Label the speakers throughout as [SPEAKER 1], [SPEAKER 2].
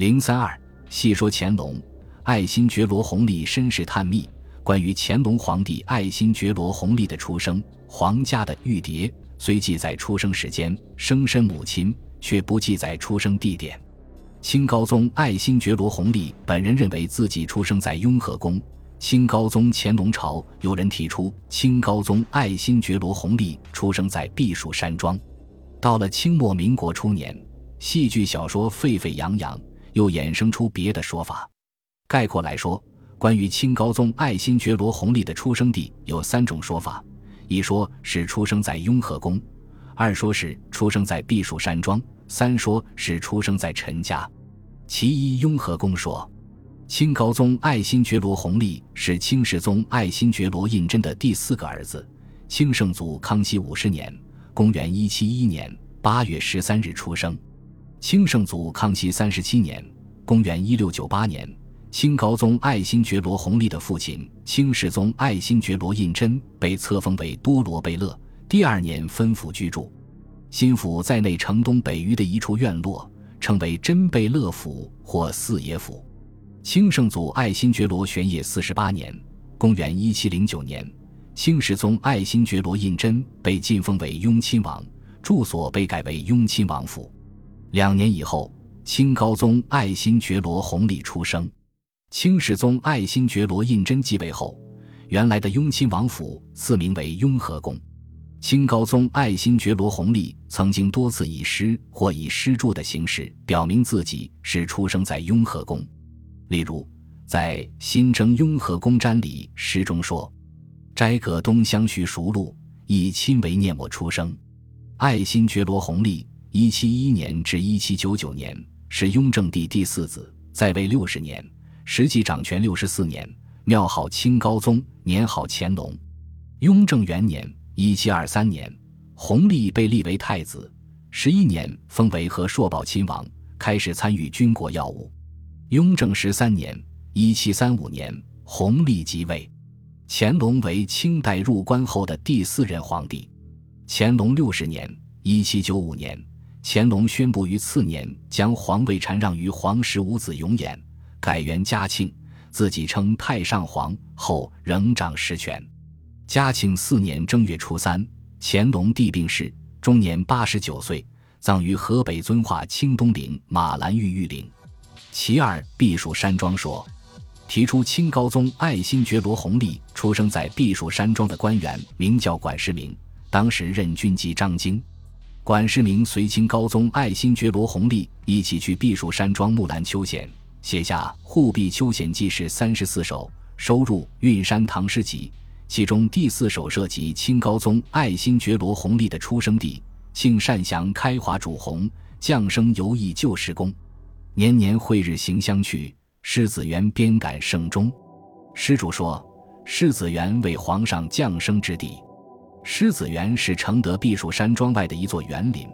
[SPEAKER 1] 零三二细说乾隆，爱新觉罗弘历身世探秘。关于乾隆皇帝爱新觉罗弘历的出生，皇家的玉牒虽记载出生时间、生身母亲，却不记载出生地点。清高宗爱新觉罗弘历本人认为自己出生在雍和宫。清高宗乾隆朝有人提出，清高宗爱新觉罗弘历出生在避暑山庄。到了清末民国初年，戏剧小说沸沸扬扬，又衍生出别的说法。概括来说，关于清高宗爱新觉罗弘历的出生地有三种说法：一说是出生在雍和宫；二说是出生在避暑山庄；三说是出生在陈家。其一，雍和宫说。清高宗爱新觉罗弘历是清世宗爱新觉罗胤禛的第四个儿子。清圣祖康熙五十年（公元171年）八月十三日出生。清圣祖康熙三十七年（公元1698年），清高宗爱新觉罗弘历的父亲清世宗爱新觉罗胤禛被册封为多罗贝勒，第二年分府居住。新府在内城东北隅的一处院落，称为真贝勒府或四爷府。清圣祖爱新觉罗玄烨四十八年（公元一七零九年），清世宗爱新觉罗胤禛被晋封为雍亲王，住所被改为雍亲王府。两年以后，清高宗爱新觉罗弘历出生。清世宗爱新觉罗胤禛继位后，原来的雍亲王府赐名为雍和宫。清高宗爱新觉罗弘历曾经多次以诗或以诗注的形式表明自己是出生在雍和宫。例如，在《新征雍和宫瞻》礼诗中说：“斋阁东厢徐熟路，以亲为念我出生。”爱新觉罗弘历（一七一一年至一七九九年）是雍正帝第四子，在位六十年，实际掌权六十四年，庙号清高宗，年号乾隆。雍正元年（一七二三年），弘历被立为太子，十一年封为和硕宝亲王，开始参与军国要务。雍正十三年（一七三五年），弘历即位，乾隆为清代入关后的第四任皇帝。乾隆六十年（一七九五年），乾隆宣布于次年将皇位禅让于皇十五子永琰，改元嘉庆，自己称太上皇，后仍掌实权。嘉庆四年正月初三，乾隆帝病逝，终年八十九岁，葬于河北遵化清东陵马兰峪玉陵。其二，避暑山庄说，提出清高宗爱新觉罗弘历出生在避暑山庄的官员名叫管世明，当时任军机张京。管世明随清高宗爱新觉罗弘历一起去避暑山庄木兰秋闲，写下《护避秋闲记事》三十四首，收入《运山唐诗集》，其中第四首涉及清高宗爱新觉罗弘历的出生地——庆善祥开华主洪，降生游艺旧时宫。年年会日行相去，狮子园边感盛中。施主说，狮子园为皇上降生之地。狮子园是承德避暑山庄外的一座园林，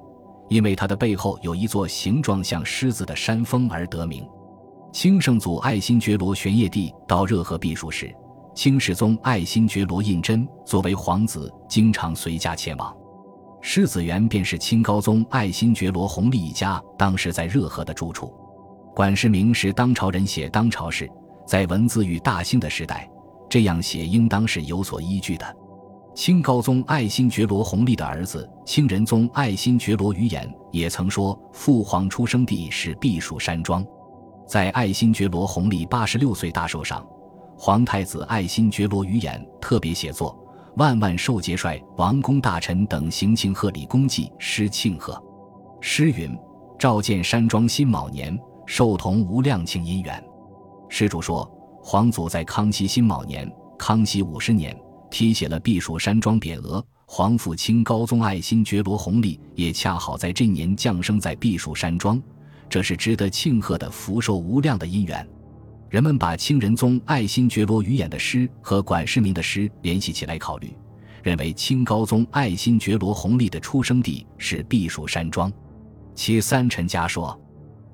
[SPEAKER 1] 因为它的背后有一座形状像狮子的山峰而得名。清圣祖爱新觉罗玄烨帝到热河避暑时，清世宗爱新觉罗胤禛作为皇子，经常随家前往。狮子园便是清高宗爱新觉罗弘历一家当时在热河的住处。管世明是当朝人写当朝事，在文字与大兴的时代，这样写应当是有所依据的。清高宗爱新觉罗弘历的儿子清仁宗爱新觉罗余衍也曾说，父皇出生地是避暑山庄。在爱新觉罗弘历八十六岁大寿上，皇太子爱新觉罗余衍特别写作《万万寿节帅、王公大臣等行庆贺礼功绩》诗庆贺。诗云：“召见山庄辛卯年。”寿同无量庆姻缘，施主说，皇祖在康熙辛卯年（康熙五十年）题写了避暑山庄匾额。皇甫清高宗爱新觉罗弘历也恰好在这年降生在避暑山庄，这是值得庆贺的福寿无量的因缘。人们把清仁宗爱新觉罗余衍的诗和管世明的诗联系起来考虑，认为清高宗爱新觉罗弘历的出生地是避暑山庄。其三臣家说。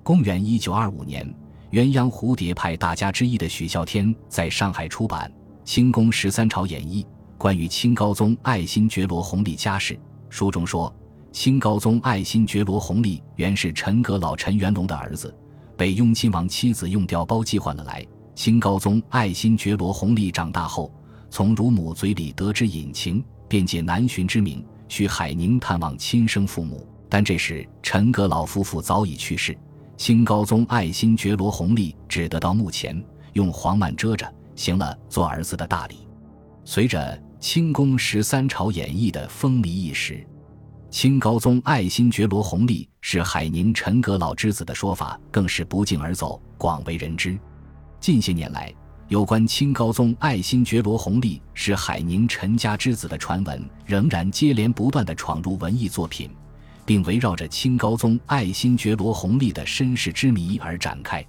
[SPEAKER 1] 公元一九二五年，鸳鸯蝴蝶派大家之一的许孝天在上海出版《清宫十三朝演义》，关于清高宗爱新觉罗弘历家事。书中说，清高宗爱新觉罗弘历原是陈阁老陈元龙的儿子，被雍亲王妻子用调包寄换了来。清高宗爱新觉罗弘历长大后，从乳母嘴里得知隐情，便借南巡之名去海宁探望亲生父母。但这时陈阁老夫妇早已去世，清高宗爱新觉罗弘历只得到墓前，用黄幔遮着，行了做儿子的大礼。随着清宫十三朝演绎的风靡一时，清高宗爱新觉罗弘历是海宁陈阁老之子的说法更是不胫而走，广为人知。近些年来，有关清高宗爱新觉罗弘历是海宁陈家之子的传闻，仍然接连不断地闯入文艺作品，并围绕着清高宗爱新觉罗弘历的身世之谜而展开。